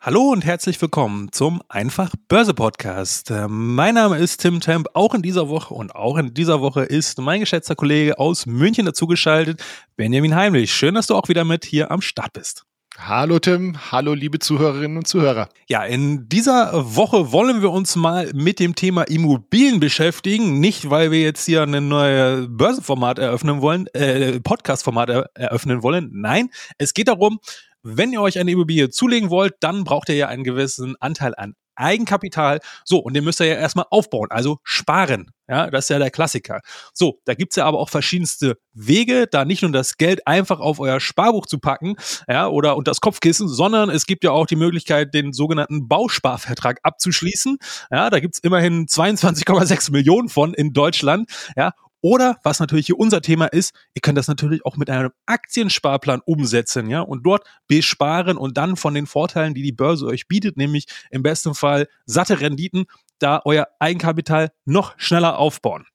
Hallo und herzlich willkommen zum Einfach Börse Podcast. Ähm, mein Name ist Tim Temp. Auch in dieser Woche und auch in dieser Woche ist mein geschätzter Kollege aus München dazugeschaltet, Benjamin Heimlich. Schön, dass du auch wieder mit hier am Start bist. Hallo Tim, hallo liebe Zuhörerinnen und Zuhörer. Ja, in dieser Woche wollen wir uns mal mit dem Thema Immobilien beschäftigen. Nicht, weil wir jetzt hier ein neues Börsenformat eröffnen wollen, äh, Podcast-Format eröffnen wollen. Nein, es geht darum, wenn ihr euch eine Immobilie zulegen wollt, dann braucht ihr ja einen gewissen Anteil an Eigenkapital. So, und den müsst ihr ja erstmal aufbauen, also sparen. Ja, das ist ja der Klassiker. So, da gibt's ja aber auch verschiedenste Wege, da nicht nur das Geld einfach auf euer Sparbuch zu packen, ja, oder unter das Kopfkissen, sondern es gibt ja auch die Möglichkeit, den sogenannten Bausparvertrag abzuschließen. Ja, da gibt's immerhin 22,6 Millionen von in Deutschland. Ja, oder, was natürlich hier unser Thema ist, ihr könnt das natürlich auch mit einem Aktiensparplan umsetzen, ja, und dort besparen und dann von den Vorteilen, die die Börse euch bietet, nämlich im besten Fall satte Renditen, da euer Eigenkapital noch schneller aufbauen.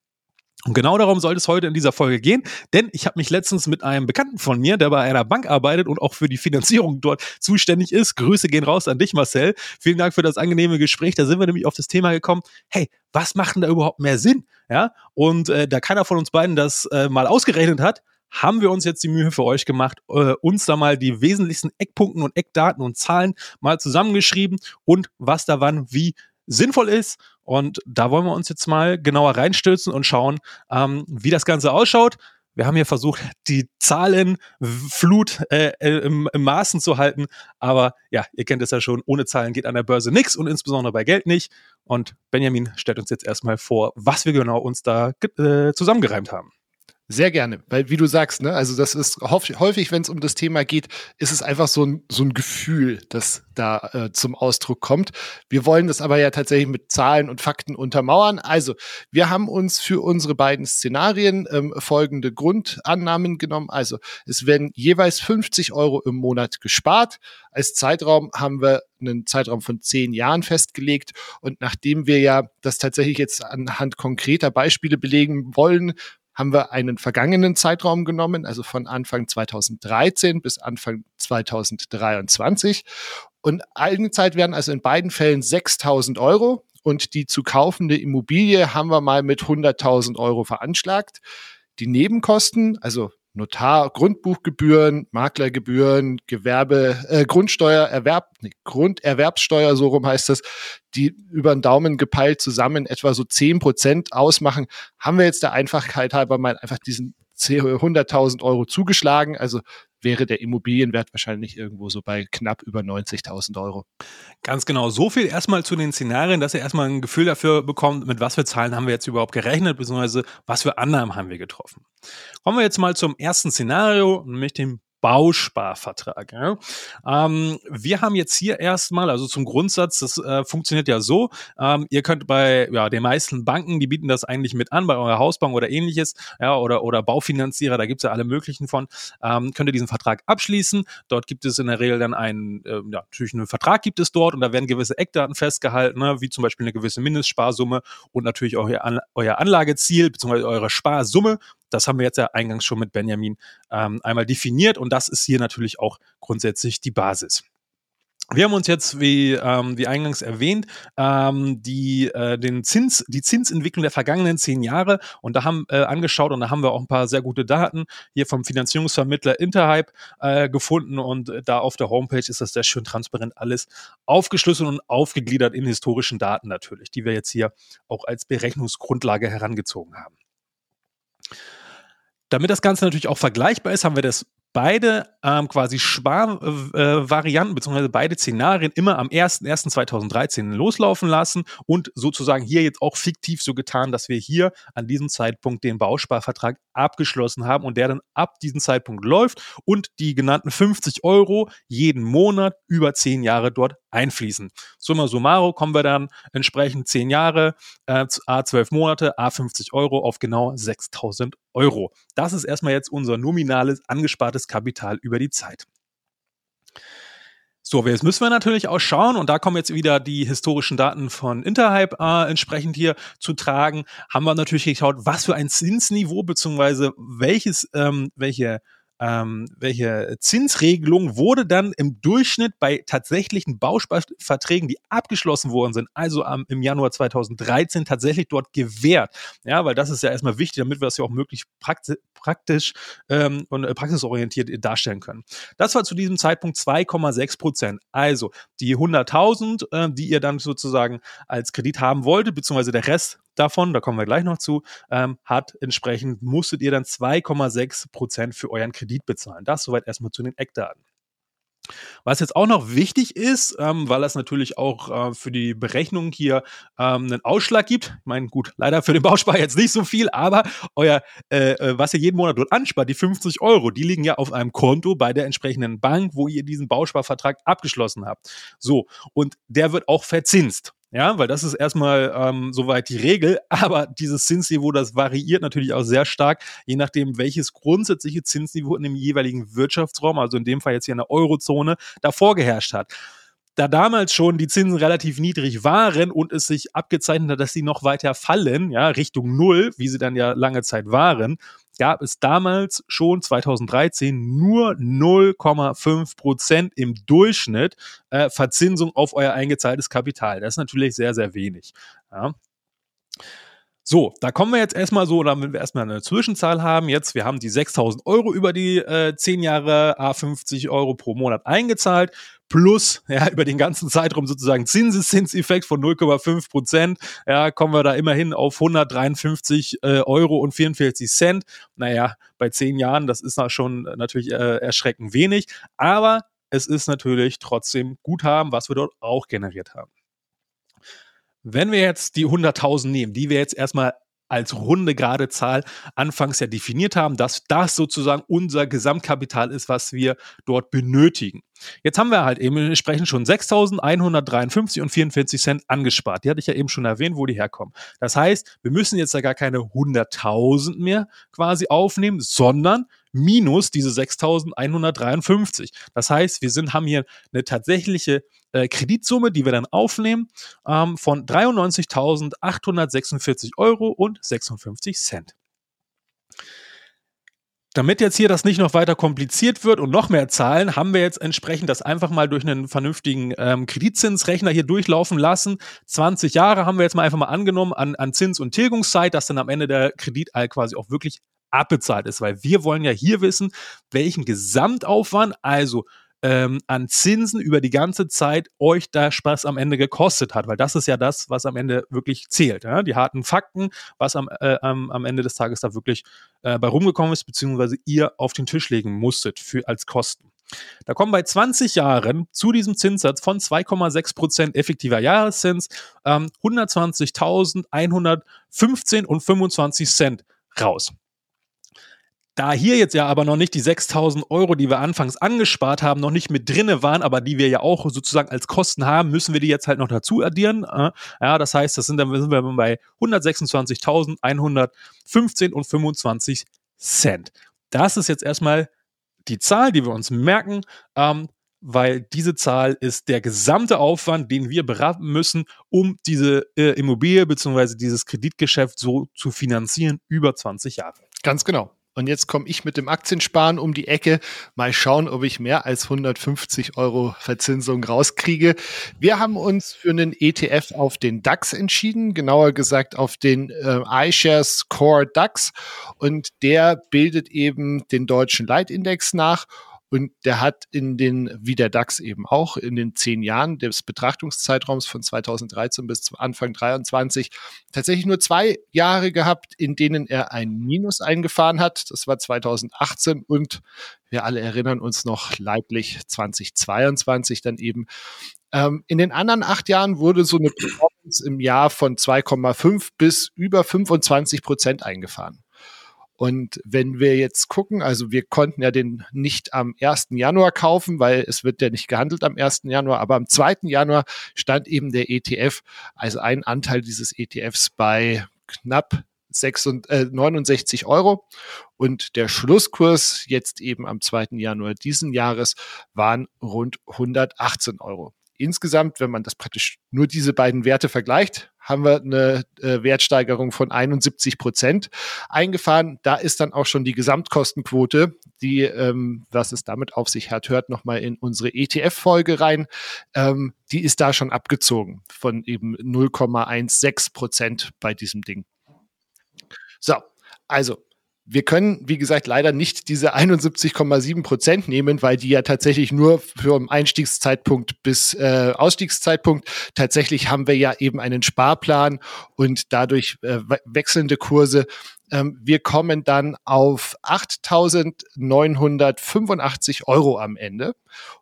Und genau darum soll es heute in dieser Folge gehen, denn ich habe mich letztens mit einem Bekannten von mir, der bei einer Bank arbeitet und auch für die Finanzierung dort zuständig ist. Grüße gehen raus an dich, Marcel. Vielen Dank für das angenehme Gespräch. Da sind wir nämlich auf das Thema gekommen. Hey, was macht denn da überhaupt mehr Sinn? Ja, und äh, da keiner von uns beiden das äh, mal ausgerechnet hat, haben wir uns jetzt die Mühe für euch gemacht, äh, uns da mal die wesentlichsten Eckpunkten und Eckdaten und Zahlen mal zusammengeschrieben und was da wann wie sinnvoll ist. Und da wollen wir uns jetzt mal genauer reinstürzen und schauen, ähm, wie das Ganze ausschaut. Wir haben hier versucht, die Zahlenflut äh, äh, im, im Maßen zu halten. Aber ja, ihr kennt es ja schon, ohne Zahlen geht an der Börse nichts und insbesondere bei Geld nicht. Und Benjamin stellt uns jetzt erstmal vor, was wir genau uns da äh, zusammengereimt haben. Sehr gerne, weil wie du sagst, ne, also das ist häufig, wenn es um das Thema geht, ist es einfach so ein, so ein Gefühl, das da äh, zum Ausdruck kommt. Wir wollen das aber ja tatsächlich mit Zahlen und Fakten untermauern. Also, wir haben uns für unsere beiden Szenarien ähm, folgende Grundannahmen genommen. Also, es werden jeweils 50 Euro im Monat gespart. Als Zeitraum haben wir einen Zeitraum von zehn Jahren festgelegt. Und nachdem wir ja das tatsächlich jetzt anhand konkreter Beispiele belegen wollen, haben wir einen vergangenen Zeitraum genommen, also von Anfang 2013 bis Anfang 2023. Und Eigenzeit werden also in beiden Fällen 6000 Euro und die zu kaufende Immobilie haben wir mal mit 100.000 Euro veranschlagt. Die Nebenkosten, also Notar, Grundbuchgebühren, Maklergebühren, Gewerbe, äh, Grundsteuer, Erwerb, nee, Grunderwerbssteuer, so rum heißt das, die über den Daumen gepeilt zusammen etwa so zehn Prozent ausmachen, haben wir jetzt der Einfachheit halber mal einfach diesen 100.000 Euro zugeschlagen. Also wäre der Immobilienwert wahrscheinlich irgendwo so bei knapp über 90.000 Euro. Ganz genau. So viel erstmal zu den Szenarien, dass ihr erstmal ein Gefühl dafür bekommt, mit was für Zahlen haben wir jetzt überhaupt gerechnet, beziehungsweise was für Annahmen haben wir getroffen. Kommen wir jetzt mal zum ersten Szenario, nämlich dem Bausparvertrag. Ja. Ähm, wir haben jetzt hier erstmal, also zum Grundsatz, das äh, funktioniert ja so, ähm, ihr könnt bei ja, den meisten Banken, die bieten das eigentlich mit an, bei eurer Hausbank oder ähnliches, ja, oder, oder Baufinanzierer, da gibt's ja alle möglichen von, ähm, könnt ihr diesen Vertrag abschließen. Dort gibt es in der Regel dann einen, äh, ja, natürlich einen Vertrag gibt es dort und da werden gewisse Eckdaten festgehalten, ne, wie zum Beispiel eine gewisse Mindestsparsumme und natürlich auch euer Anlageziel bzw. eure Sparsumme das haben wir jetzt ja eingangs schon mit Benjamin ähm, einmal definiert und das ist hier natürlich auch grundsätzlich die Basis. Wir haben uns jetzt, wie, ähm, wie eingangs erwähnt, ähm, die, äh, den Zins, die Zinsentwicklung der vergangenen zehn Jahre und da haben äh, angeschaut und da haben wir auch ein paar sehr gute Daten hier vom Finanzierungsvermittler Interhype äh, gefunden und da auf der Homepage ist das sehr schön transparent alles aufgeschlüsselt und aufgegliedert in historischen Daten natürlich, die wir jetzt hier auch als Berechnungsgrundlage herangezogen haben. Damit das Ganze natürlich auch vergleichbar ist, haben wir das beide ähm, quasi Sparvarianten äh, beziehungsweise beide Szenarien immer am 01.01.2013 loslaufen lassen und sozusagen hier jetzt auch fiktiv so getan, dass wir hier an diesem Zeitpunkt den Bausparvertrag abgeschlossen haben und der dann ab diesem Zeitpunkt läuft und die genannten 50 Euro jeden Monat über 10 Jahre dort einfließen. Summa summarum kommen wir dann entsprechend 10 Jahre, äh, A12 Monate, A50 Euro auf genau 6000 Euro. Das ist erstmal jetzt unser nominales angespartes Kapital über die Zeit. So, jetzt müssen wir natürlich auch schauen, und da kommen jetzt wieder die historischen Daten von Interhype äh, entsprechend hier zu tragen, haben wir natürlich geschaut, was für ein Zinsniveau beziehungsweise welches, ähm, welche ähm, welche Zinsregelung wurde dann im Durchschnitt bei tatsächlichen Bausparverträgen, die abgeschlossen worden sind, also am, im Januar 2013 tatsächlich dort gewährt. Ja, weil das ist ja erstmal wichtig, damit wir das ja auch möglichst praktisch, praktisch ähm, und äh, praxisorientiert darstellen können. Das war zu diesem Zeitpunkt 2,6 Prozent. Also die 100.000, äh, die ihr dann sozusagen als Kredit haben wolltet, beziehungsweise der Rest davon, da kommen wir gleich noch zu, ähm, hat entsprechend, musstet ihr dann 2,6 Prozent für euren Kredit bezahlen. Das soweit erstmal zu den Eckdaten. Was jetzt auch noch wichtig ist, ähm, weil das natürlich auch äh, für die Berechnung hier ähm, einen Ausschlag gibt. Ich meine, gut, leider für den Bauspar jetzt nicht so viel, aber euer, äh, äh was ihr jeden Monat dort anspart, die 50 Euro, die liegen ja auf einem Konto bei der entsprechenden Bank, wo ihr diesen Bausparvertrag abgeschlossen habt. So, und der wird auch verzinst. Ja, weil das ist erstmal ähm, soweit die Regel, aber dieses Zinsniveau, das variiert natürlich auch sehr stark, je nachdem, welches grundsätzliche Zinsniveau in dem jeweiligen Wirtschaftsraum, also in dem Fall jetzt hier in der Eurozone, davor geherrscht hat. Da damals schon die Zinsen relativ niedrig waren und es sich abgezeichnet hat, dass sie noch weiter fallen, ja, Richtung Null, wie sie dann ja lange Zeit waren, gab es damals schon 2013 nur 0,5 Prozent im Durchschnitt äh, Verzinsung auf euer eingezahltes Kapital. Das ist natürlich sehr, sehr wenig. Ja. So, da kommen wir jetzt erstmal so, damit wir erstmal eine Zwischenzahl haben. Jetzt, wir haben die 6000 Euro über die äh, 10 Jahre A50 Euro pro Monat eingezahlt, plus ja, über den ganzen Zeitraum sozusagen Zinseszinseffekt von 0,5 Prozent. Ja, kommen wir da immerhin auf 153 äh, Euro und 44 Cent. Naja, bei 10 Jahren, das ist schon natürlich äh, erschreckend wenig, aber es ist natürlich trotzdem Guthaben, was wir dort auch generiert haben. Wenn wir jetzt die 100.000 nehmen, die wir jetzt erstmal als runde gerade Zahl anfangs ja definiert haben, dass das sozusagen unser Gesamtkapital ist, was wir dort benötigen. Jetzt haben wir halt eben entsprechend schon 6.153 und 44 Cent angespart. Die hatte ich ja eben schon erwähnt, wo die herkommen. Das heißt, wir müssen jetzt ja gar keine 100.000 mehr quasi aufnehmen, sondern minus diese 6.153. Das heißt, wir sind, haben hier eine tatsächliche äh, Kreditsumme, die wir dann aufnehmen, ähm, von 93.846 Euro und 56 Cent. Damit jetzt hier das nicht noch weiter kompliziert wird und noch mehr Zahlen, haben wir jetzt entsprechend das einfach mal durch einen vernünftigen ähm, Kreditzinsrechner hier durchlaufen lassen. 20 Jahre haben wir jetzt mal einfach mal angenommen an, an Zins- und Tilgungszeit, dass dann am Ende der Kredit quasi auch wirklich abbezahlt ist, weil wir wollen ja hier wissen, welchen Gesamtaufwand, also ähm, an Zinsen über die ganze Zeit euch da Spaß am Ende gekostet hat, weil das ist ja das, was am Ende wirklich zählt. Ja? Die harten Fakten, was am, äh, am, am Ende des Tages da wirklich äh, bei rumgekommen ist, beziehungsweise ihr auf den Tisch legen musstet für, als Kosten. Da kommen bei 20 Jahren zu diesem Zinssatz von 2,6 Prozent effektiver Jahreszins ähm, 120.115 und 25 Cent raus. Da hier jetzt ja aber noch nicht die 6000 Euro, die wir anfangs angespart haben, noch nicht mit drinne waren, aber die wir ja auch sozusagen als Kosten haben, müssen wir die jetzt halt noch dazu addieren. Äh, ja, das heißt, das sind dann sind wir bei 126.115 und 25 Cent. Das ist jetzt erstmal die Zahl, die wir uns merken, ähm, weil diese Zahl ist der gesamte Aufwand, den wir beraten müssen, um diese äh, Immobilie bzw. dieses Kreditgeschäft so zu finanzieren über 20 Jahre. Ganz genau. Und jetzt komme ich mit dem Aktiensparen um die Ecke. Mal schauen, ob ich mehr als 150 Euro Verzinsung rauskriege. Wir haben uns für einen ETF auf den DAX entschieden, genauer gesagt auf den äh, iShares Core DAX. Und der bildet eben den deutschen Leitindex nach und der hat in den, wie der DAX eben auch, in den zehn Jahren des Betrachtungszeitraums von 2013 bis Anfang 23 tatsächlich nur zwei Jahre gehabt, in denen er ein Minus eingefahren hat. Das war 2018 und wir alle erinnern uns noch leiblich 2022 dann eben. Ähm, in den anderen acht Jahren wurde so eine Performance im Jahr von 2,5 bis über 25 Prozent eingefahren. Und wenn wir jetzt gucken, also wir konnten ja den nicht am 1. Januar kaufen, weil es wird ja nicht gehandelt am 1. Januar, aber am 2. Januar stand eben der ETF, also ein Anteil dieses ETFs bei knapp 66, äh, 69 Euro. Und der Schlusskurs jetzt eben am 2. Januar diesen Jahres waren rund 118 Euro insgesamt, wenn man das praktisch nur diese beiden Werte vergleicht, haben wir eine äh, Wertsteigerung von 71 Prozent eingefahren. Da ist dann auch schon die Gesamtkostenquote, die, ähm, was es damit auf sich hat, hört nochmal in unsere ETF-Folge rein. Ähm, die ist da schon abgezogen von eben 0,16 Prozent bei diesem Ding. So, also wir können, wie gesagt, leider nicht diese 71,7 Prozent nehmen, weil die ja tatsächlich nur vom Einstiegszeitpunkt bis äh, Ausstiegszeitpunkt tatsächlich haben wir ja eben einen Sparplan und dadurch äh, wechselnde Kurse. Ähm, wir kommen dann auf 8.985 Euro am Ende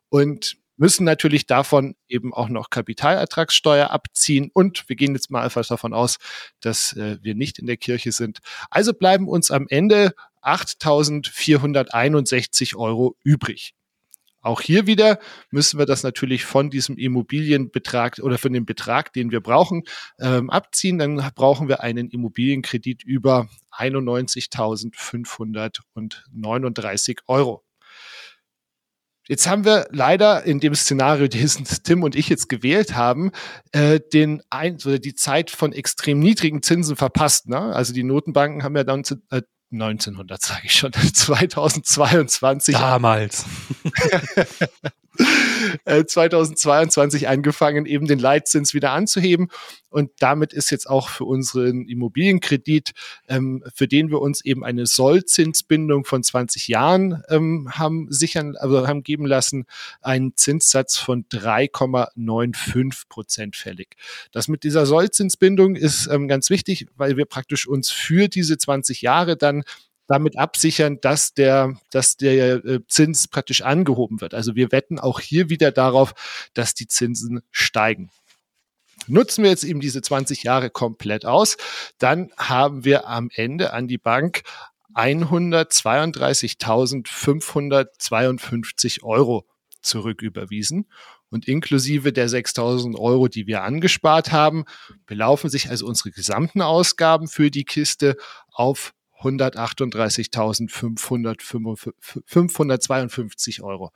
und müssen natürlich davon eben auch noch Kapitalertragssteuer abziehen. Und wir gehen jetzt mal einfach davon aus, dass äh, wir nicht in der Kirche sind. Also bleiben uns am Ende 8.461 Euro übrig. Auch hier wieder müssen wir das natürlich von diesem Immobilienbetrag oder von dem Betrag, den wir brauchen, ähm, abziehen. Dann brauchen wir einen Immobilienkredit über 91.539 Euro. Jetzt haben wir leider in dem Szenario, das Tim und ich jetzt gewählt haben, äh, den ein, oder die Zeit von extrem niedrigen Zinsen verpasst. Ne? Also die Notenbanken haben ja dann äh, 1900 sage ich schon, 2022. Damals. 2022 äh, angefangen, eben den Leitzins wieder anzuheben. Und damit ist jetzt auch für unseren Immobilienkredit, ähm, für den wir uns eben eine Sollzinsbindung von 20 Jahren ähm, haben sichern, also haben geben lassen, ein Zinssatz von 3,95 Prozent fällig. Das mit dieser Sollzinsbindung ist ähm, ganz wichtig, weil wir praktisch uns für diese 20 Jahre dann damit absichern, dass der, dass der äh, Zins praktisch angehoben wird. Also wir wetten auch hier wieder darauf, dass die Zinsen steigen. Nutzen wir jetzt eben diese 20 Jahre komplett aus, dann haben wir am Ende an die Bank 132.552 Euro zurücküberwiesen. Und inklusive der 6.000 Euro, die wir angespart haben, belaufen sich also unsere gesamten Ausgaben für die Kiste auf 138.552 Euro.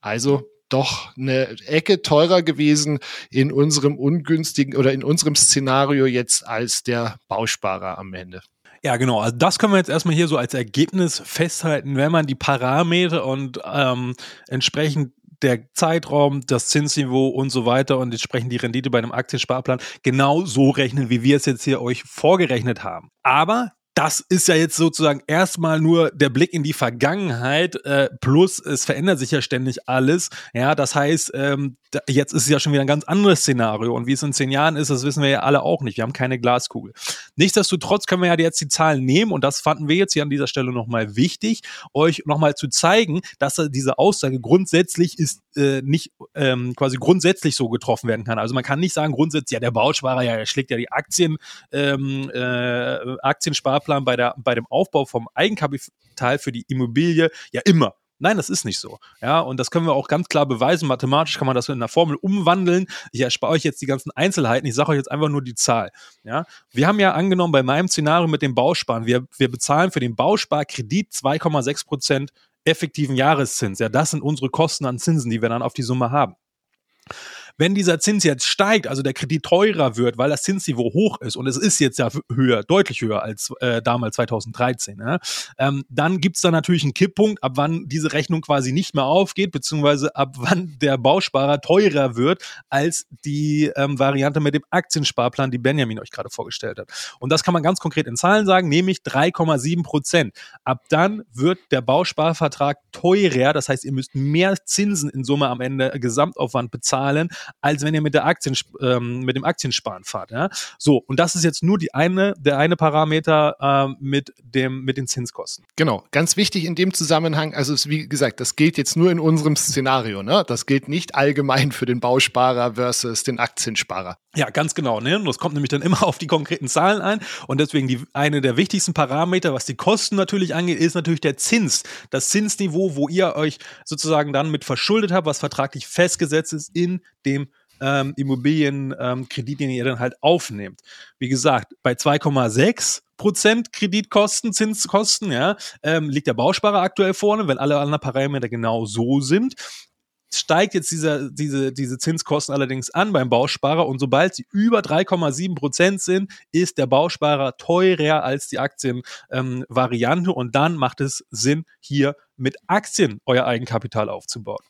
Also doch eine Ecke teurer gewesen in unserem ungünstigen oder in unserem Szenario jetzt als der Bausparer am Ende. Ja, genau. Also das können wir jetzt erstmal hier so als Ergebnis festhalten, wenn man die Parameter und ähm, entsprechend der Zeitraum, das Zinsniveau und so weiter und entsprechend die Rendite bei einem Aktiensparplan genau so rechnen, wie wir es jetzt hier euch vorgerechnet haben. Aber das ist ja jetzt sozusagen erstmal nur der Blick in die Vergangenheit, äh, plus es verändert sich ja ständig alles. Ja, das heißt, ähm, da, jetzt ist es ja schon wieder ein ganz anderes Szenario und wie es in zehn Jahren ist, das wissen wir ja alle auch nicht. Wir haben keine Glaskugel. Nichtsdestotrotz können wir ja jetzt die Zahlen nehmen und das fanden wir jetzt hier an dieser Stelle nochmal wichtig, euch nochmal zu zeigen, dass diese Aussage grundsätzlich ist äh, nicht ähm, quasi grundsätzlich so getroffen werden kann. Also man kann nicht sagen grundsätzlich, ja der Bausparer, ja, er schlägt ja die Aktien, ähm, äh, Aktiensparplan Sparplan bei, der, bei dem Aufbau vom Eigenkapital für die Immobilie ja immer. Nein, das ist nicht so. Ja, und das können wir auch ganz klar beweisen. Mathematisch kann man das in einer Formel umwandeln. Ich erspare euch jetzt die ganzen Einzelheiten. Ich sage euch jetzt einfach nur die Zahl. Ja, wir haben ja angenommen bei meinem Szenario mit dem Bausparen, wir, wir bezahlen für den Bausparkredit 2,6 Prozent effektiven Jahreszins. Ja, das sind unsere Kosten an Zinsen, die wir dann auf die Summe haben. Wenn dieser Zins jetzt steigt, also der Kredit teurer wird, weil das Zinsniveau hoch ist und es ist jetzt ja höher, deutlich höher als äh, damals 2013, ja, ähm, dann gibt's da natürlich einen Kipppunkt, ab wann diese Rechnung quasi nicht mehr aufgeht, beziehungsweise ab wann der Bausparer teurer wird als die ähm, Variante mit dem Aktiensparplan, die Benjamin euch gerade vorgestellt hat. Und das kann man ganz konkret in Zahlen sagen, nämlich 3,7 Prozent. Ab dann wird der Bausparvertrag teurer, das heißt, ihr müsst mehr Zinsen in Summe am Ende Gesamtaufwand bezahlen, als wenn ihr mit der Aktien, ähm, mit dem Aktiensparen fahrt. Ja? So, und das ist jetzt nur die eine, der eine Parameter äh, mit dem, mit den Zinskosten. Genau, ganz wichtig in dem Zusammenhang, also es, wie gesagt, das gilt jetzt nur in unserem Szenario, ne? Das gilt nicht allgemein für den Bausparer versus den Aktiensparer. Ja, ganz genau. Ne? Und das kommt nämlich dann immer auf die konkreten Zahlen ein. Und deswegen die, eine der wichtigsten Parameter, was die Kosten natürlich angeht, ist natürlich der Zins. Das Zinsniveau, wo ihr euch sozusagen dann mit verschuldet habt, was vertraglich festgesetzt ist in dem ähm, Immobilienkredit, ähm, den ihr dann halt aufnehmt. Wie gesagt, bei 2,6 Prozent Kreditkosten, Zinskosten, ja, ähm, liegt der Bausparer aktuell vorne, wenn alle anderen Parameter genau so sind steigt jetzt dieser, diese, diese Zinskosten allerdings an beim Bausparer und sobald sie über 3,7 Prozent sind, ist der Bausparer teurer als die Aktienvariante ähm, und dann macht es Sinn, hier mit Aktien euer Eigenkapital aufzubauen.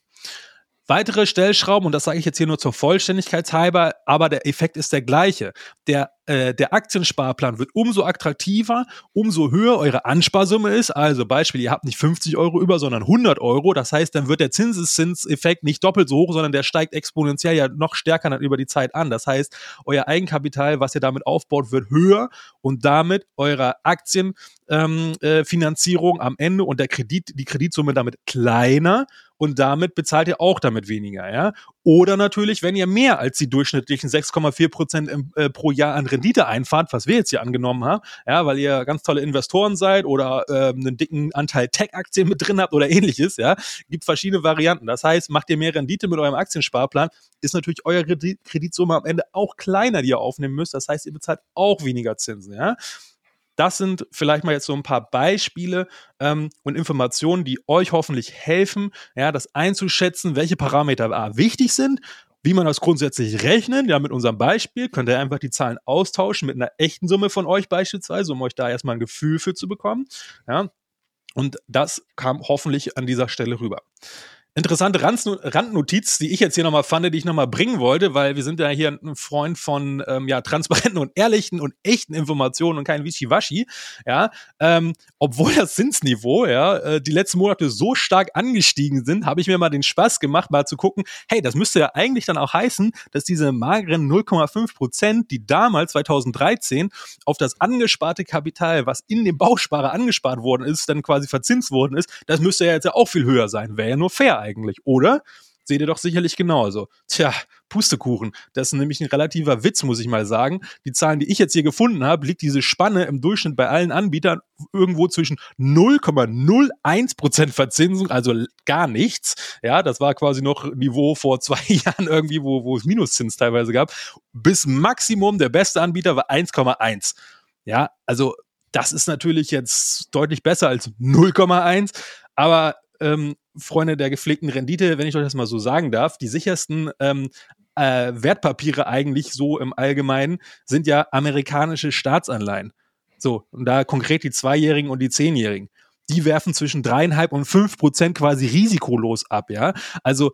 Weitere Stellschrauben, und das sage ich jetzt hier nur zur Vollständigkeit halber, aber der Effekt ist der gleiche. Der, äh, der Aktiensparplan wird umso attraktiver, umso höher eure Ansparsumme ist. Also Beispiel, ihr habt nicht 50 Euro über, sondern 100 Euro. Das heißt, dann wird der Zinseszinseffekt nicht doppelt so hoch, sondern der steigt exponentiell ja noch stärker dann über die Zeit an. Das heißt, euer Eigenkapital, was ihr damit aufbaut, wird höher und damit eure Aktienfinanzierung ähm, äh, am Ende und der Kredit, die Kreditsumme damit kleiner und damit bezahlt ihr auch damit weniger, ja. Oder natürlich, wenn ihr mehr als die durchschnittlichen 6,4 Prozent äh, pro Jahr an Rendite einfahrt, was wir jetzt hier angenommen haben, ja, weil ihr ganz tolle Investoren seid oder äh, einen dicken Anteil Tech-Aktien mit drin habt oder ähnliches, ja, gibt verschiedene Varianten. Das heißt, macht ihr mehr Rendite mit eurem Aktiensparplan, ist natürlich eure Kreditsumme am Ende auch kleiner, die ihr aufnehmen müsst. Das heißt, ihr bezahlt auch weniger Zinsen, ja. Das sind vielleicht mal jetzt so ein paar Beispiele ähm, und Informationen, die euch hoffentlich helfen, ja, das einzuschätzen, welche Parameter A, wichtig sind, wie man das grundsätzlich rechnet. Ja, mit unserem Beispiel könnt ihr einfach die Zahlen austauschen mit einer echten Summe von euch beispielsweise, um euch da erstmal ein Gefühl für zu bekommen. Ja, und das kam hoffentlich an dieser Stelle rüber. Interessante Randnotiz, die ich jetzt hier nochmal fand, die ich nochmal bringen wollte, weil wir sind ja hier ein Freund von ähm, ja, transparenten und ehrlichen und echten Informationen und kein Wischiwaschi. Ja, ähm, obwohl das Zinsniveau ja äh, die letzten Monate so stark angestiegen sind, habe ich mir mal den Spaß gemacht, mal zu gucken, hey, das müsste ja eigentlich dann auch heißen, dass diese mageren 0,5 Prozent, die damals 2013 auf das angesparte Kapital, was in dem Bausparer angespart worden ist, dann quasi verzinst worden ist, das müsste ja jetzt ja auch viel höher sein. Wäre ja nur fair eigentlich, oder? Seht ihr doch sicherlich genauso. Tja, Pustekuchen. Das ist nämlich ein relativer Witz, muss ich mal sagen. Die Zahlen, die ich jetzt hier gefunden habe, liegt diese Spanne im Durchschnitt bei allen Anbietern irgendwo zwischen 0,01% Verzinsung, also gar nichts. Ja, das war quasi noch Niveau vor zwei Jahren irgendwie, wo, wo es Minuszins teilweise gab, bis Maximum der beste Anbieter war 1,1. Ja, also das ist natürlich jetzt deutlich besser als 0,1, aber ähm, Freunde der gepflegten Rendite, wenn ich euch das mal so sagen darf, die sichersten ähm, äh, Wertpapiere eigentlich so im Allgemeinen sind ja amerikanische Staatsanleihen. So, und da konkret die Zweijährigen und die Zehnjährigen. Die werfen zwischen dreieinhalb und fünf Prozent quasi risikolos ab, ja. Also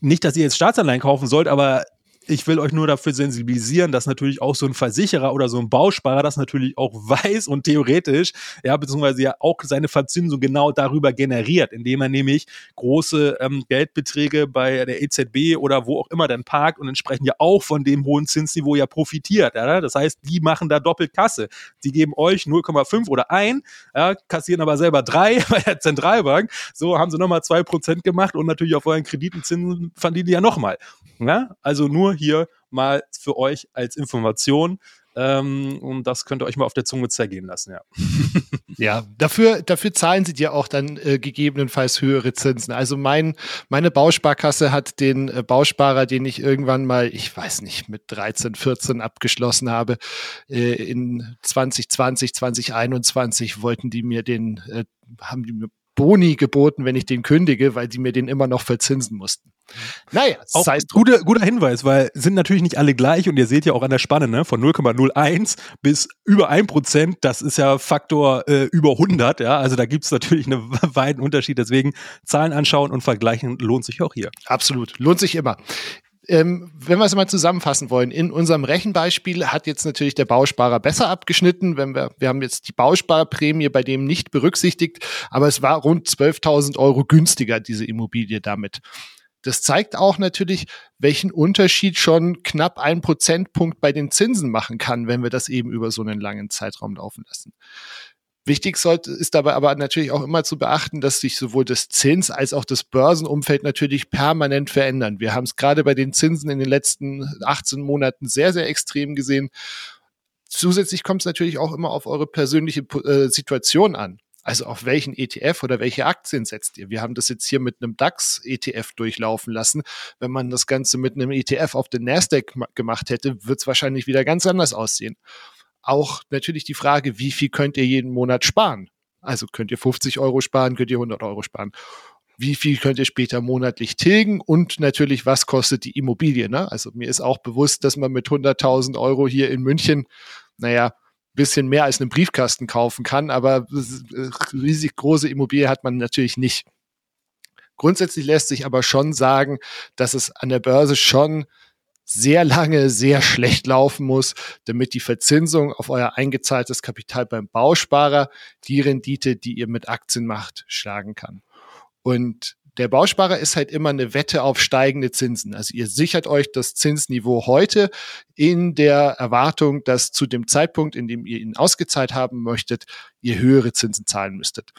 nicht, dass ihr jetzt Staatsanleihen kaufen sollt, aber ich will euch nur dafür sensibilisieren, dass natürlich auch so ein Versicherer oder so ein Bausparer das natürlich auch weiß und theoretisch, ja, beziehungsweise ja auch seine Verzinsung genau darüber generiert, indem er nämlich große ähm, Geldbeträge bei der EZB oder wo auch immer dann parkt und entsprechend ja auch von dem hohen Zinsniveau ja profitiert. Ja? Das heißt, die machen da doppelt Kasse. Die geben euch 0,5 oder 1, ja, kassieren aber selber 3 bei der Zentralbank. So haben sie nochmal 2% gemacht und natürlich auf euren Kreditenzinsen verdienen die ja nochmal. Ja? Also nur hier mal für euch als Information. Ähm, und das könnt ihr euch mal auf der Zunge zergehen lassen, ja. ja, dafür, dafür zahlen sie dir auch dann äh, gegebenenfalls höhere Zinsen. Also mein, meine Bausparkasse hat den äh, Bausparer, den ich irgendwann mal, ich weiß nicht, mit 13, 14 abgeschlossen habe, äh, in 2020, 2021 wollten die mir den, äh, haben die mir Boni geboten, wenn ich den kündige, weil sie mir den immer noch verzinsen mussten. Naja, auch sei es guter, guter Hinweis, weil sind natürlich nicht alle gleich und ihr seht ja auch an der Spanne, ne, von 0,01 bis über 1%, das ist ja Faktor äh, über 100, ja, also da gibt es natürlich einen weiten Unterschied, deswegen Zahlen anschauen und vergleichen lohnt sich auch hier. Absolut, lohnt sich immer. Ähm, wenn wir es mal zusammenfassen wollen, in unserem Rechenbeispiel hat jetzt natürlich der Bausparer besser abgeschnitten. Wenn wir, wir haben jetzt die Bausparprämie bei dem nicht berücksichtigt, aber es war rund 12.000 Euro günstiger, diese Immobilie damit. Das zeigt auch natürlich, welchen Unterschied schon knapp ein Prozentpunkt bei den Zinsen machen kann, wenn wir das eben über so einen langen Zeitraum laufen lassen. Wichtig sollte, ist dabei aber natürlich auch immer zu beachten, dass sich sowohl das Zins als auch das Börsenumfeld natürlich permanent verändern. Wir haben es gerade bei den Zinsen in den letzten 18 Monaten sehr, sehr extrem gesehen. Zusätzlich kommt es natürlich auch immer auf eure persönliche äh, Situation an. Also auf welchen ETF oder welche Aktien setzt ihr? Wir haben das jetzt hier mit einem DAX-ETF durchlaufen lassen. Wenn man das Ganze mit einem ETF auf den Nasdaq gemacht hätte, wird es wahrscheinlich wieder ganz anders aussehen auch natürlich die Frage, wie viel könnt ihr jeden Monat sparen? Also könnt ihr 50 Euro sparen, könnt ihr 100 Euro sparen. Wie viel könnt ihr später monatlich tilgen? Und natürlich, was kostet die Immobilie? Ne? Also mir ist auch bewusst, dass man mit 100.000 Euro hier in München, naja, bisschen mehr als einen Briefkasten kaufen kann, aber riesig große Immobilie hat man natürlich nicht. Grundsätzlich lässt sich aber schon sagen, dass es an der Börse schon sehr lange sehr schlecht laufen muss, damit die Verzinsung auf euer eingezahltes Kapital beim Bausparer die Rendite, die ihr mit Aktien macht, schlagen kann. Und der Bausparer ist halt immer eine Wette auf steigende Zinsen. Also ihr sichert euch das Zinsniveau heute in der Erwartung, dass zu dem Zeitpunkt, in dem ihr ihn ausgezahlt haben möchtet, ihr höhere Zinsen zahlen müsstet.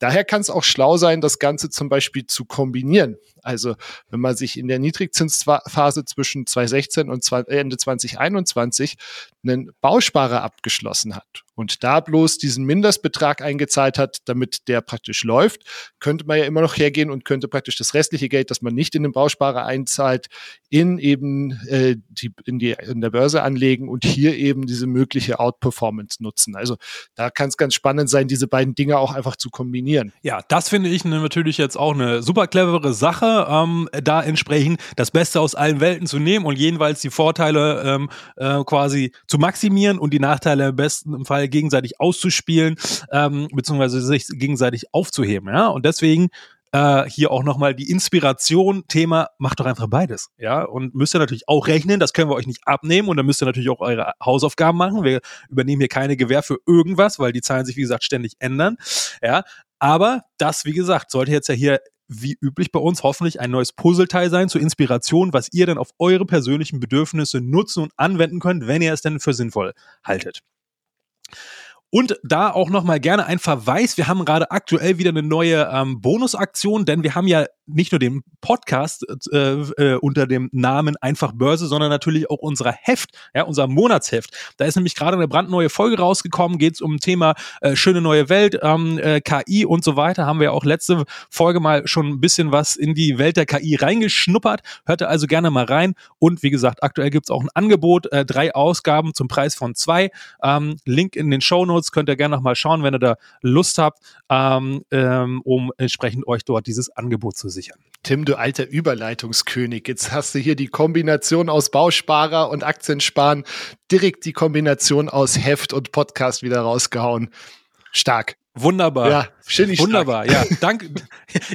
Daher kann es auch schlau sein, das Ganze zum Beispiel zu kombinieren. Also wenn man sich in der Niedrigzinsphase zwischen 2016 und Ende 2021 einen Bausparer abgeschlossen hat und da bloß diesen Mindestbetrag eingezahlt hat, damit der praktisch läuft, könnte man ja immer noch hergehen und könnte praktisch das restliche Geld, das man nicht in den Bausparer einzahlt, in eben äh, die, in, die, in der Börse anlegen und hier eben diese mögliche Outperformance nutzen. Also da kann es ganz spannend sein, diese beiden Dinge auch einfach zu kombinieren. Ja, das finde ich natürlich jetzt auch eine super clevere Sache, ähm, da entsprechend das Beste aus allen Welten zu nehmen und jedenfalls die Vorteile ähm, äh, quasi zu maximieren und die Nachteile im besten Fall gegenseitig auszuspielen, ähm, beziehungsweise sich gegenseitig aufzuheben. Ja? Und deswegen äh, hier auch nochmal die Inspiration, Thema, macht doch einfach beides. Ja, und müsst ihr natürlich auch rechnen, das können wir euch nicht abnehmen und dann müsst ihr natürlich auch eure Hausaufgaben machen. Wir übernehmen hier keine Gewähr für irgendwas, weil die Zahlen sich, wie gesagt, ständig ändern. Ja, aber das, wie gesagt, sollte jetzt ja hier wie üblich bei uns hoffentlich ein neues Puzzleteil sein zur Inspiration, was ihr dann auf eure persönlichen Bedürfnisse nutzen und anwenden könnt, wenn ihr es denn für sinnvoll haltet. Und da auch nochmal gerne ein Verweis. Wir haben gerade aktuell wieder eine neue ähm, Bonusaktion, denn wir haben ja nicht nur den Podcast äh, äh, unter dem Namen Einfach Börse, sondern natürlich auch unser Heft, ja, unser Monatsheft. Da ist nämlich gerade eine brandneue Folge rausgekommen, geht es um Thema äh, schöne neue Welt, ähm, äh, KI und so weiter. Haben wir auch letzte Folge mal schon ein bisschen was in die Welt der KI reingeschnuppert. Hört also gerne mal rein. Und wie gesagt, aktuell gibt es auch ein Angebot, äh, drei Ausgaben zum Preis von zwei. Ähm, Link in den Show Notes könnt ihr gerne noch mal schauen, wenn ihr da Lust habt, ähm, ähm, um entsprechend euch dort dieses Angebot zu sehen sichern. Tim, du alter Überleitungskönig. Jetzt hast du hier die Kombination aus Bausparer und Aktiensparen, direkt die Kombination aus Heft und Podcast wieder rausgehauen. Stark. Wunderbar. Ja, schön Wunderbar, ja. Danke.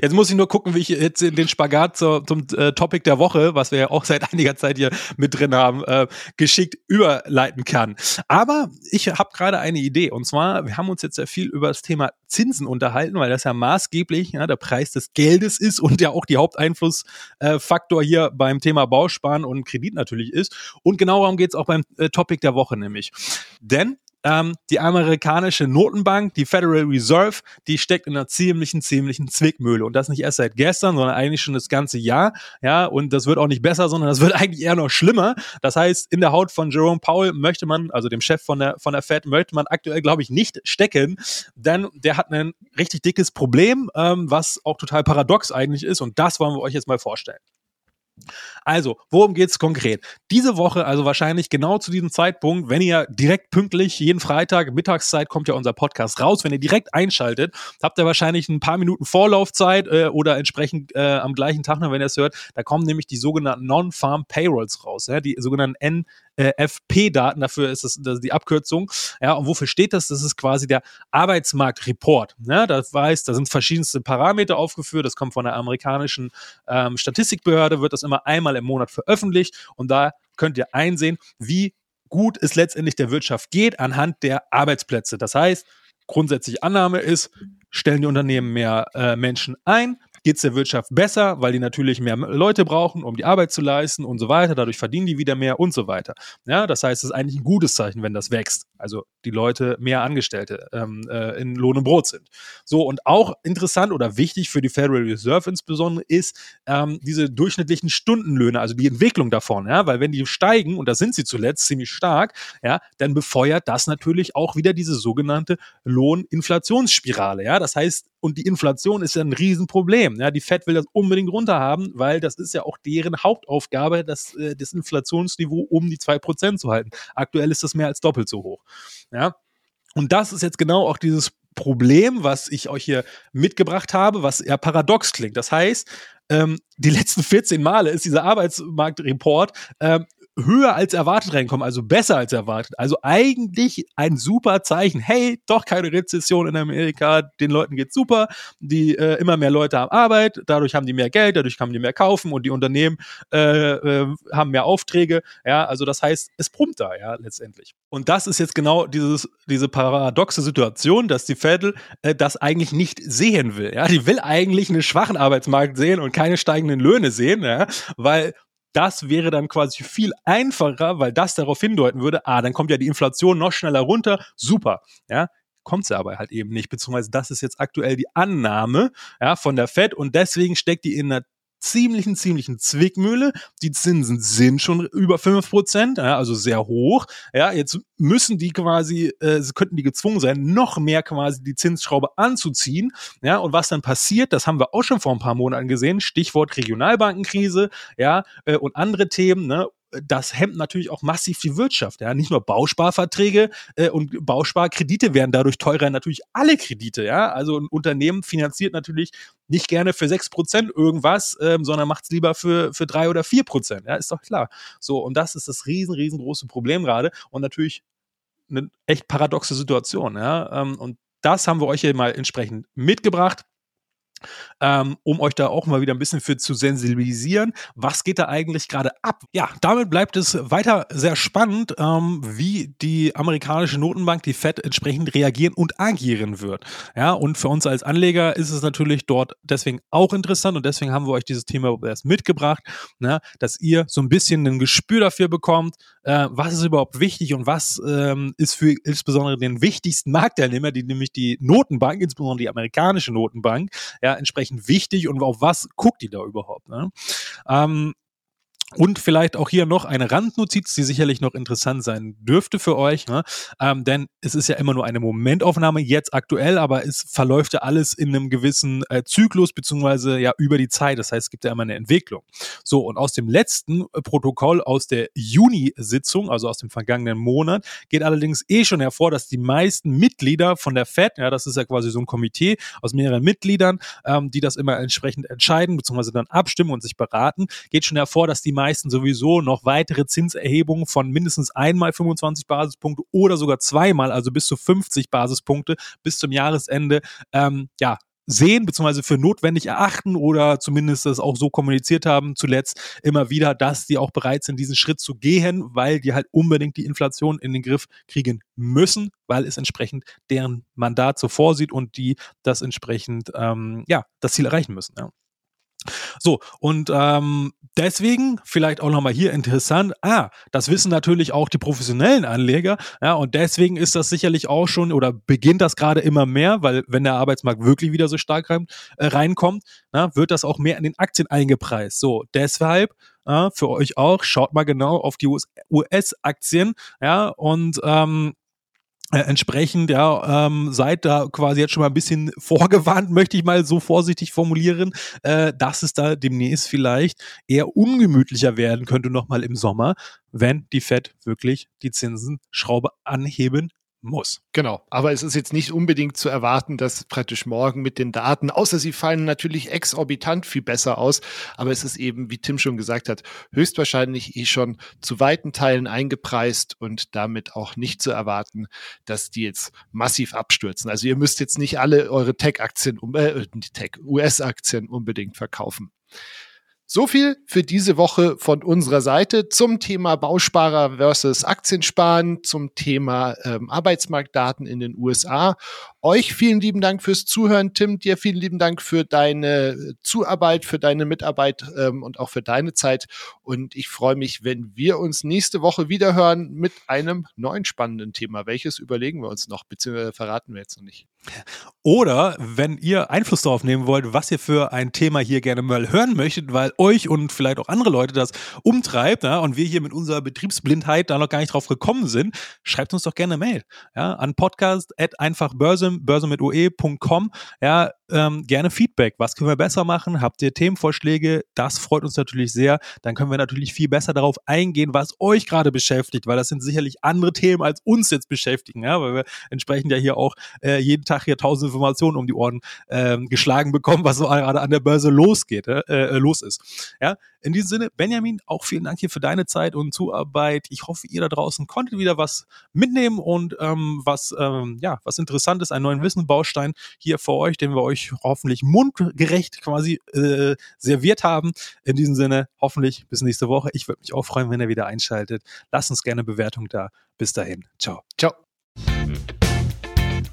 Jetzt muss ich nur gucken, wie ich jetzt in den Spagat zur, zum äh, Topic der Woche, was wir ja auch seit einiger Zeit hier mit drin haben, äh, geschickt überleiten kann. Aber ich habe gerade eine Idee. Und zwar, wir haben uns jetzt sehr viel über das Thema Zinsen unterhalten, weil das ja maßgeblich ja, der Preis des Geldes ist und ja auch die Haupteinflussfaktor äh, hier beim Thema Bausparen und Kredit natürlich ist. Und genau darum geht es auch beim äh, Topic der Woche nämlich. Denn ähm, die amerikanische Notenbank, die Federal Reserve, die steckt in einer ziemlichen, ziemlichen Zwickmühle. Und das nicht erst seit gestern, sondern eigentlich schon das ganze Jahr. Ja, und das wird auch nicht besser, sondern das wird eigentlich eher noch schlimmer. Das heißt, in der Haut von Jerome Powell möchte man, also dem Chef von der, von der Fed, möchte man aktuell, glaube ich, nicht stecken, denn der hat ein richtig dickes Problem, ähm, was auch total paradox eigentlich ist. Und das wollen wir euch jetzt mal vorstellen. Also, worum geht's konkret? Diese Woche, also wahrscheinlich genau zu diesem Zeitpunkt, wenn ihr direkt pünktlich jeden Freitag Mittagszeit kommt ja unser Podcast raus, wenn ihr direkt einschaltet, habt ihr wahrscheinlich ein paar Minuten Vorlaufzeit äh, oder entsprechend äh, am gleichen Tag wenn ihr es hört, da kommen nämlich die sogenannten Non-Farm Payrolls raus, ja, die sogenannten N äh, FP-Daten, dafür ist ist die Abkürzung. Ja, und wofür steht das? Das ist quasi der Arbeitsmarktreport. Ja, das heißt, da sind verschiedenste Parameter aufgeführt. Das kommt von der amerikanischen ähm, Statistikbehörde, wird das immer einmal im Monat veröffentlicht und da könnt ihr einsehen, wie gut es letztendlich der Wirtschaft geht anhand der Arbeitsplätze. Das heißt, grundsätzlich Annahme ist, stellen die Unternehmen mehr äh, Menschen ein, geht es der Wirtschaft besser, weil die natürlich mehr Leute brauchen, um die Arbeit zu leisten und so weiter. Dadurch verdienen die wieder mehr und so weiter. Ja, das heißt, es ist eigentlich ein gutes Zeichen, wenn das wächst. Also die Leute mehr Angestellte ähm, äh, in Lohn und Brot sind. So, und auch interessant oder wichtig für die Federal Reserve insbesondere ist ähm, diese durchschnittlichen Stundenlöhne, also die Entwicklung davon, ja, weil wenn die steigen, und da sind sie zuletzt ziemlich stark, ja, dann befeuert das natürlich auch wieder diese sogenannte Lohninflationsspirale. Ja, das heißt, und die Inflation ist ja ein Riesenproblem. Ja, die Fed will das unbedingt runterhaben, weil das ist ja auch deren Hauptaufgabe, das, äh, das Inflationsniveau um die 2% zu halten. Aktuell ist das mehr als doppelt so hoch. Ja. Und das ist jetzt genau auch dieses Problem, was ich euch hier mitgebracht habe, was eher paradox klingt. Das heißt, ähm, die letzten 14 Male ist dieser Arbeitsmarktreport ähm, höher als erwartet reinkommen, also besser als erwartet. Also eigentlich ein super Zeichen. Hey, doch keine Rezession in Amerika, den Leuten geht's super, die äh, immer mehr Leute haben Arbeit, dadurch haben die mehr Geld, dadurch kann die mehr kaufen und die Unternehmen äh, äh, haben mehr Aufträge. Ja, also das heißt, es pumpt da ja letztendlich. Und das ist jetzt genau dieses, diese paradoxe Situation, dass die Federal äh, das eigentlich nicht sehen will. Ja, die will eigentlich einen schwachen Arbeitsmarkt sehen und keine steigenden Löhne sehen, ja, weil das wäre dann quasi viel einfacher, weil das darauf hindeuten würde, ah, dann kommt ja die Inflation noch schneller runter, super, ja, kommt sie aber halt eben nicht, beziehungsweise das ist jetzt aktuell die Annahme ja, von der Fed und deswegen steckt die in einer ziemlichen, ziemlichen Zwickmühle. Die Zinsen sind schon über fünf Prozent, ja, also sehr hoch. Ja, jetzt müssen die quasi, äh, könnten die gezwungen sein, noch mehr quasi die Zinsschraube anzuziehen. Ja, und was dann passiert, das haben wir auch schon vor ein paar Monaten gesehen. Stichwort Regionalbankenkrise, ja, äh, und andere Themen, ne? Das hemmt natürlich auch massiv die Wirtschaft. Ja, nicht nur Bausparverträge äh, und Bausparkredite werden dadurch teurer, natürlich alle Kredite. Ja, also ein Unternehmen finanziert natürlich nicht gerne für sechs Prozent irgendwas, ähm, sondern macht es lieber für für drei oder vier Prozent. Ja, ist doch klar. So und das ist das riesen riesengroße Problem gerade und natürlich eine echt paradoxe Situation. Ja, ähm, und das haben wir euch hier mal entsprechend mitgebracht ähm, um euch da auch mal wieder ein bisschen für zu sensibilisieren. Was geht da eigentlich gerade ab? Ja, damit bleibt es weiter sehr spannend, ähm, wie die amerikanische Notenbank, die Fed, entsprechend reagieren und agieren wird. Ja, und für uns als Anleger ist es natürlich dort deswegen auch interessant und deswegen haben wir euch dieses Thema erst mitgebracht, ne, dass ihr so ein bisschen ein Gespür dafür bekommt, äh, was ist überhaupt wichtig und was ähm, ist für insbesondere den wichtigsten Marktteilnehmer, die nämlich die Notenbank, insbesondere die amerikanische Notenbank, ja, entsprechend wichtig und auf was guckt die da überhaupt? Ne? Ähm, und vielleicht auch hier noch eine Randnotiz, die sicherlich noch interessant sein dürfte für euch, ne? ähm, denn es ist ja immer nur eine Momentaufnahme jetzt aktuell, aber es verläuft ja alles in einem gewissen äh, Zyklus beziehungsweise ja über die Zeit. Das heißt, es gibt ja immer eine Entwicklung. So und aus dem letzten äh, Protokoll aus der Juni-Sitzung, also aus dem vergangenen Monat, geht allerdings eh schon hervor, dass die meisten Mitglieder von der Fed, ja, das ist ja quasi so ein Komitee aus mehreren Mitgliedern, ähm, die das immer entsprechend entscheiden beziehungsweise dann abstimmen und sich beraten, geht schon hervor, dass die meisten sowieso noch weitere Zinserhebungen von mindestens einmal 25 Basispunkte oder sogar zweimal, also bis zu 50 Basispunkte bis zum Jahresende, ähm, ja, sehen bzw. für notwendig erachten oder zumindest das auch so kommuniziert haben zuletzt immer wieder, dass die auch bereit sind, diesen Schritt zu gehen, weil die halt unbedingt die Inflation in den Griff kriegen müssen, weil es entsprechend deren Mandat so vorsieht und die das entsprechend ähm, ja das Ziel erreichen müssen. Ja. So, und ähm, deswegen vielleicht auch nochmal hier interessant, ah, das wissen natürlich auch die professionellen Anleger, ja, und deswegen ist das sicherlich auch schon oder beginnt das gerade immer mehr, weil wenn der Arbeitsmarkt wirklich wieder so stark rein, äh, reinkommt, na, wird das auch mehr in den Aktien eingepreist. So, deshalb äh, für euch auch, schaut mal genau auf die US-Aktien, ja, und ähm, Äh, entsprechend, ja, ähm, seid da quasi jetzt schon mal ein bisschen vorgewarnt, möchte ich mal so vorsichtig formulieren, äh, dass es da demnächst vielleicht eher ungemütlicher werden könnte nochmal im Sommer, wenn die Fed wirklich die Zinsenschraube anheben muss. Genau, aber es ist jetzt nicht unbedingt zu erwarten, dass praktisch morgen mit den Daten, außer sie fallen natürlich exorbitant viel besser aus, aber es ist eben, wie Tim schon gesagt hat, höchstwahrscheinlich eh schon zu weiten Teilen eingepreist und damit auch nicht zu erwarten, dass die jetzt massiv abstürzen. Also ihr müsst jetzt nicht alle eure Tech-Aktien, äh, Tech, US-Aktien unbedingt verkaufen. So viel für diese Woche von unserer Seite zum Thema Bausparer versus Aktiensparen, zum Thema ähm, Arbeitsmarktdaten in den USA. Euch vielen lieben Dank fürs Zuhören. Tim, dir vielen lieben Dank für deine Zuarbeit, für deine Mitarbeit ähm, und auch für deine Zeit. Und ich freue mich, wenn wir uns nächste Woche wieder hören mit einem neuen spannenden Thema. Welches überlegen wir uns noch, beziehungsweise verraten wir jetzt noch nicht. Oder wenn ihr Einfluss darauf nehmen wollt, was ihr für ein Thema hier gerne mal hören möchtet, weil euch und vielleicht auch andere Leute das umtreibt ja, und wir hier mit unserer Betriebsblindheit da noch gar nicht drauf gekommen sind, schreibt uns doch gerne Mail ja, an podcast.einfachbörse börse mit oe.com. Ja, ähm, gerne Feedback. Was können wir besser machen? Habt ihr Themenvorschläge? Das freut uns natürlich sehr. Dann können wir natürlich viel besser darauf eingehen, was euch gerade beschäftigt, weil das sind sicherlich andere Themen, als uns jetzt beschäftigen, ja, weil wir entsprechend ja hier auch äh, jeden Tag hier tausend Informationen um die Ohren äh, geschlagen bekommen, was so gerade an der Börse losgeht, äh, äh, los ist. Ja, in diesem Sinne, Benjamin, auch vielen Dank hier für deine Zeit und Zuarbeit. Ich hoffe, ihr da draußen konntet wieder was mitnehmen und ähm, was, ähm, ja, was Interessantes, einen neuen Wissenbaustein hier für euch, den wir euch hoffentlich mundgerecht quasi äh, serviert haben. In diesem Sinne, hoffentlich bis nächste Woche. Ich würde mich auch freuen, wenn ihr wieder einschaltet. Lasst uns gerne Bewertung da. Bis dahin. Ciao. Ciao.